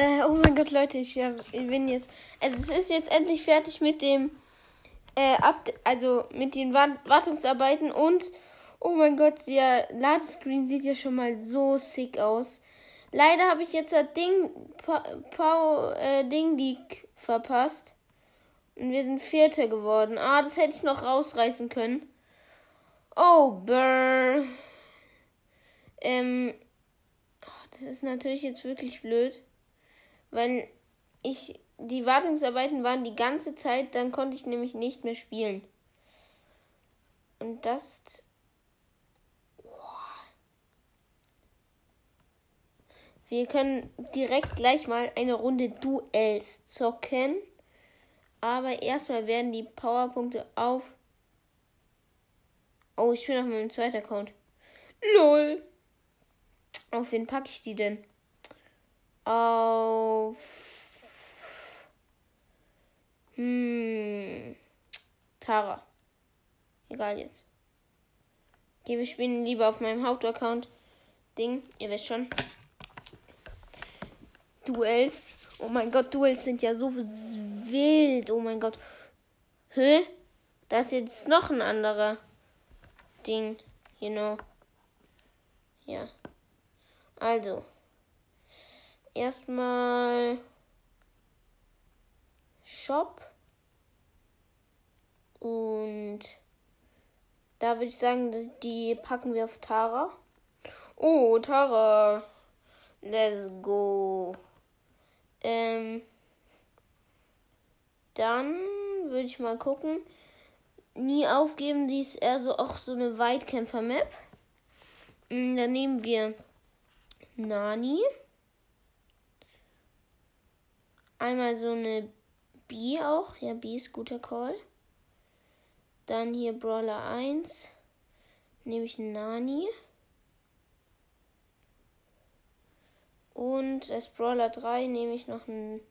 Äh, oh mein Gott, Leute, ich, ich bin jetzt. Also es ist jetzt endlich fertig mit dem äh, Up also mit den Wartungsarbeiten und oh mein Gott, der Ladescreen sieht ja schon mal so sick aus. Leider habe ich jetzt das Ding Pau äh, Ding League verpasst. Und wir sind Vierter geworden. Ah, das hätte ich noch rausreißen können. Oh, brr. Ähm, das ist natürlich jetzt wirklich blöd, weil ich die Wartungsarbeiten waren die ganze Zeit, dann konnte ich nämlich nicht mehr spielen. Und das Wir können direkt gleich mal eine Runde Duells zocken. Aber erstmal werden die Powerpunkte auf. Oh, ich bin auf meinem zweiten Account. LOL. Auf wen packe ich die denn? Auf. Hm. Tara. Egal jetzt. Okay, wir spielen lieber auf meinem Hauptaccount. Ding, ihr wisst schon. Duells. Oh mein Gott, Duells sind ja so wild. Oh mein Gott. Hä? Da ist jetzt noch ein anderer Ding. You know. Ja. Also. Erstmal Shop. Und da würde ich sagen, die packen wir auf Tara. Oh, Tara. Let's go. Ähm, dann würde ich mal gucken. Nie aufgeben, die ist eher so auch so eine Weitkämpfer-Map. Mm, dann nehmen wir Nani. Einmal so eine B auch. Ja, B ist guter Call. Dann hier Brawler 1. Nehme ich Nani. Und als Brawler 3 nehme ich noch einen.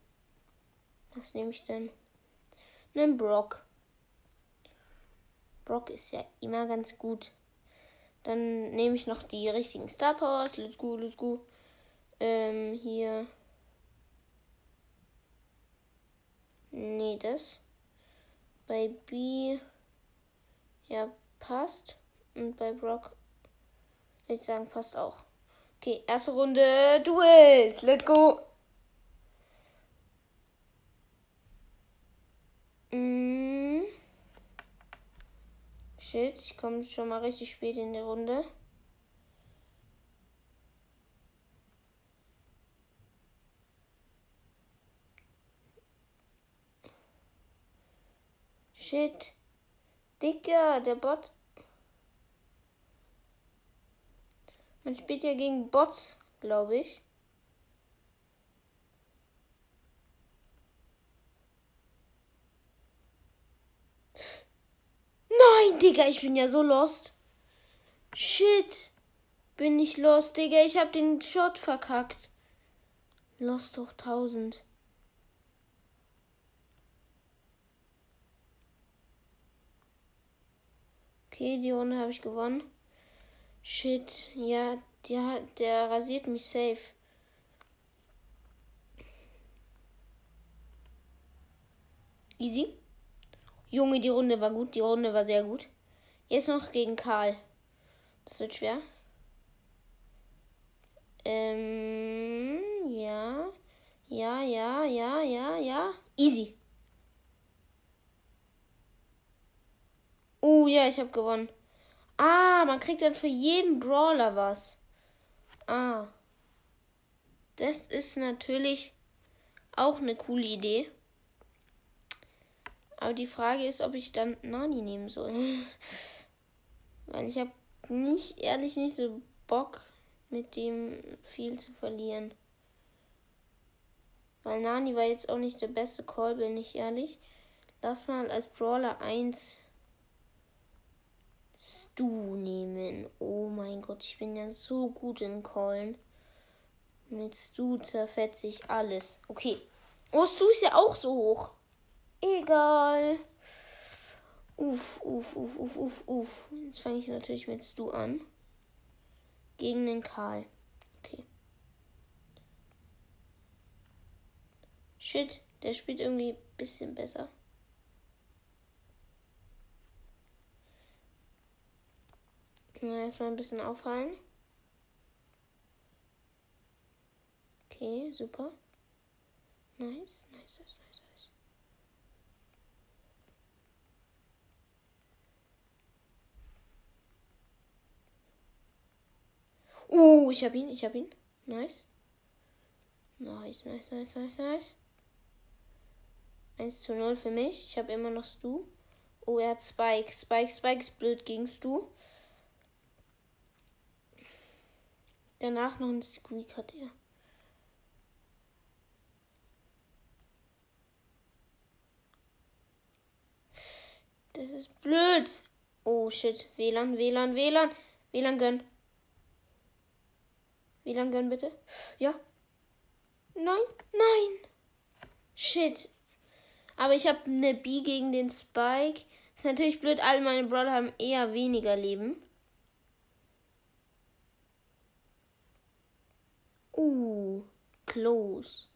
Was nehme ich denn? Einen Brock. Brock ist ja immer ganz gut. Dann nehme ich noch die richtigen Star Powers. Let's go, let's go. Ähm, hier. Nee, das. Bei B. Ja, passt. Und bei Brock. Würde ich sagen, passt auch. Okay, erste Runde Duels. Let's go. Mm. Shit, ich komme schon mal richtig spät in die Runde. Shit. Dicker, der Bot Man spielt ja gegen Bots, glaube ich. Nein, Digga, ich bin ja so lost. Shit. Bin ich lost, Digga. Ich hab den Shot verkackt. Lost hoch 1000. Okay, die Runde habe ich gewonnen. Shit, ja, der, der rasiert mich safe. Easy. Junge, die Runde war gut, die Runde war sehr gut. Jetzt noch gegen Karl. Das wird schwer. Ähm, ja. Ja, ja, ja, ja, ja. Easy. Oh ja, ich habe gewonnen. Ah, man kriegt dann für jeden Brawler was. Ah. Das ist natürlich auch eine coole Idee. Aber die Frage ist, ob ich dann Nani nehmen soll. Weil ich habe nicht, ehrlich nicht so Bock, mit dem viel zu verlieren. Weil Nani war jetzt auch nicht der beste Call, bin ich ehrlich. Lass mal als Brawler 1 Stu nehmen. Oh mein Gott, ich bin ja so gut in Callen. Mit Stu zerfetze ich alles. Okay. Oh, Stu ist ja auch so hoch. Egal. Uff, uff, uff, uff, uff, uff. Jetzt fange ich natürlich mit Stu an. Gegen den Karl. Okay. Shit, der spielt irgendwie ein bisschen besser. Erstmal ein bisschen auffallen. Okay, super. Nice, nice, nice, nice, nice. Uh, ich hab ihn, ich hab ihn. Nice. Nice, nice, nice, nice, nice. 1 zu 0 für mich. Ich habe immer noch Stu. Oh, er hat Spike. Spike, Spike ist blöd gegen Stu. Danach noch ein Squeak hat er. Das ist blöd. Oh shit. WLAN, WLAN, WLAN. WLAN gönn. WLAN gönn bitte. Ja. Nein, nein. Shit. Aber ich habe eine B gegen den Spike. Ist natürlich blöd, all meine Brawler haben eher weniger Leben. Uh, close.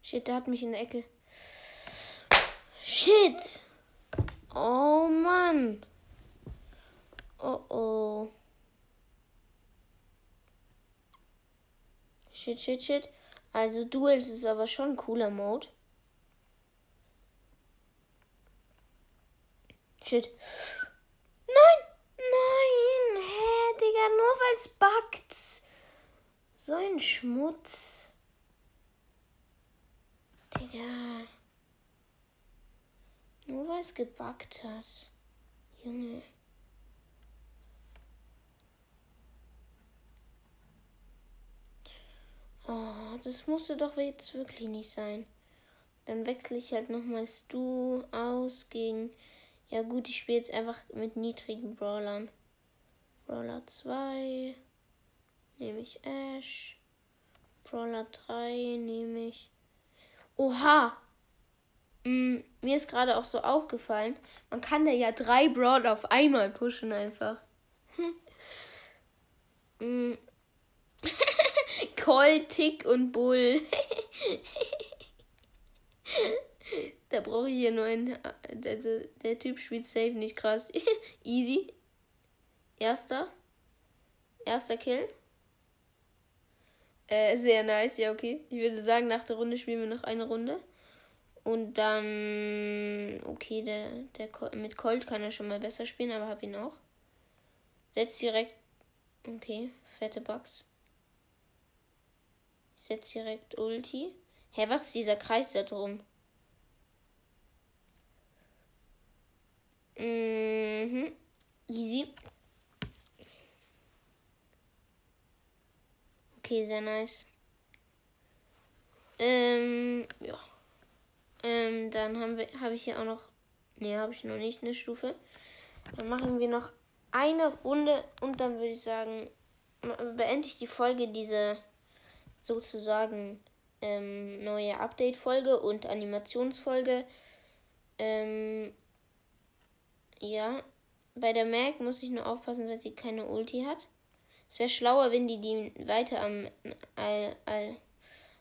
Shit, der hat mich in der Ecke. Shit! Oh Mann! Oh oh. Shit, shit, shit. Also Duels ist aber schon ein cooler Mode. Shit. Nein! Nein! Hä, Digga, nur weil's backt. So ein Schmutz. Digga. Nur weil es gebackt hat. Junge. Oh, das musste doch jetzt wirklich nicht sein. Dann wechsle ich halt nochmal Stu aus gegen. Ja, gut, ich spiele jetzt einfach mit niedrigen Brawlern. Brawler 2 nehme ich Ash. Brawler 3 nehme ich Oha. Mm, mir ist gerade auch so aufgefallen, man kann da ja drei Brawl auf einmal pushen einfach. mm. Colt, Tick und Bull. da brauche ich hier nur einen. Also, der Typ spielt safe nicht krass. Easy. Erster. Erster Kill. Äh, sehr nice, ja, okay. Ich würde sagen, nach der Runde spielen wir noch eine Runde. Und dann, okay, der, der mit Colt kann er schon mal besser spielen, aber hab ihn auch. Setz direkt, okay, fette Bugs. Ich setz direkt Ulti. Hä, was ist dieser Kreis da drum? Mhm. Easy. Okay, sehr nice. Ähm, ja. Ähm, dann haben wir, habe ich hier auch noch, ne, habe ich noch nicht eine Stufe. Dann machen wir noch eine Runde und dann würde ich sagen, beende ich die Folge, diese sozusagen ähm, neue Update-Folge und Animationsfolge. Ähm, ja, bei der Mac muss ich nur aufpassen, dass sie keine Ulti hat. Es wäre schlauer, wenn die die weiter am,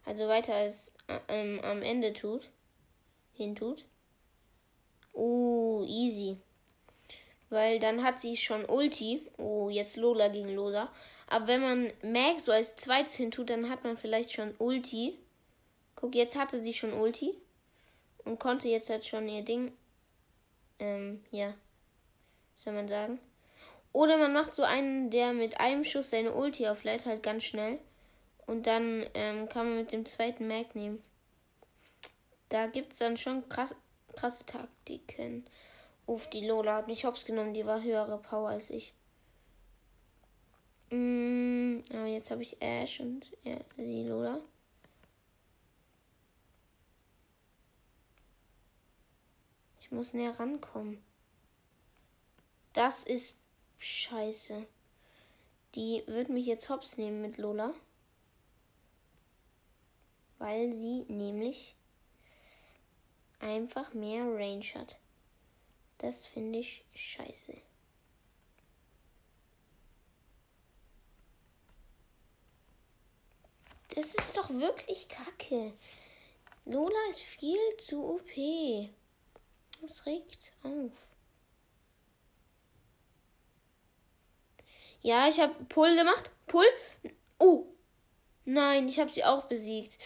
also weiter als ähm, am Ende tut, hintut. Uh, easy. Weil dann hat sie schon Ulti. Oh, jetzt Lola gegen Lola. Aber wenn man Mag so als zweites hintut, dann hat man vielleicht schon Ulti. Guck, jetzt hatte sie schon Ulti. Und konnte jetzt halt schon ihr Ding. Ähm, ja. soll man sagen? Oder man macht so einen, der mit einem Schuss seine Ulti auflädt, halt ganz schnell. Und dann ähm, kann man mit dem zweiten Mag nehmen. Da gibt es dann schon krass, krasse Taktiken. Uff, die Lola hat mich hops genommen, die war höhere Power als ich. Mm, aber jetzt habe ich Ash und ja, die Lola. Ich muss näher rankommen. Das ist Scheiße. Die wird mich jetzt hops nehmen mit Lola. weil sie nämlich einfach mehr Range hat. Das finde ich scheiße. Das ist doch wirklich kacke. Lola ist viel zu OP. Das regt auf. Ja, ich habe Pull gemacht. Pull. Oh. Nein, ich habe sie auch besiegt.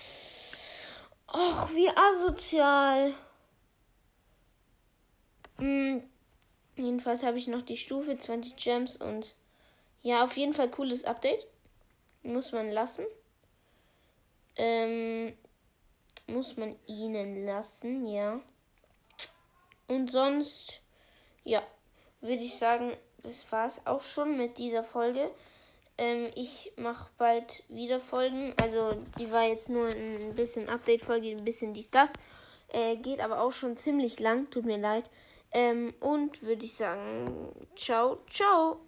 Och, wie asozial. Hm. Jedenfalls habe ich noch die Stufe 20 Gems und ja, auf jeden Fall cooles Update. Muss man lassen. Ähm, muss man ihnen lassen, ja. Und sonst, ja, würde ich sagen, das war es auch schon mit dieser Folge. Ähm, ich mache bald wieder Folgen. Also, die war jetzt nur ein bisschen Update-Folge, ein bisschen dies, das. Äh, geht aber auch schon ziemlich lang, tut mir leid. Ähm, und würde ich sagen, ciao, ciao.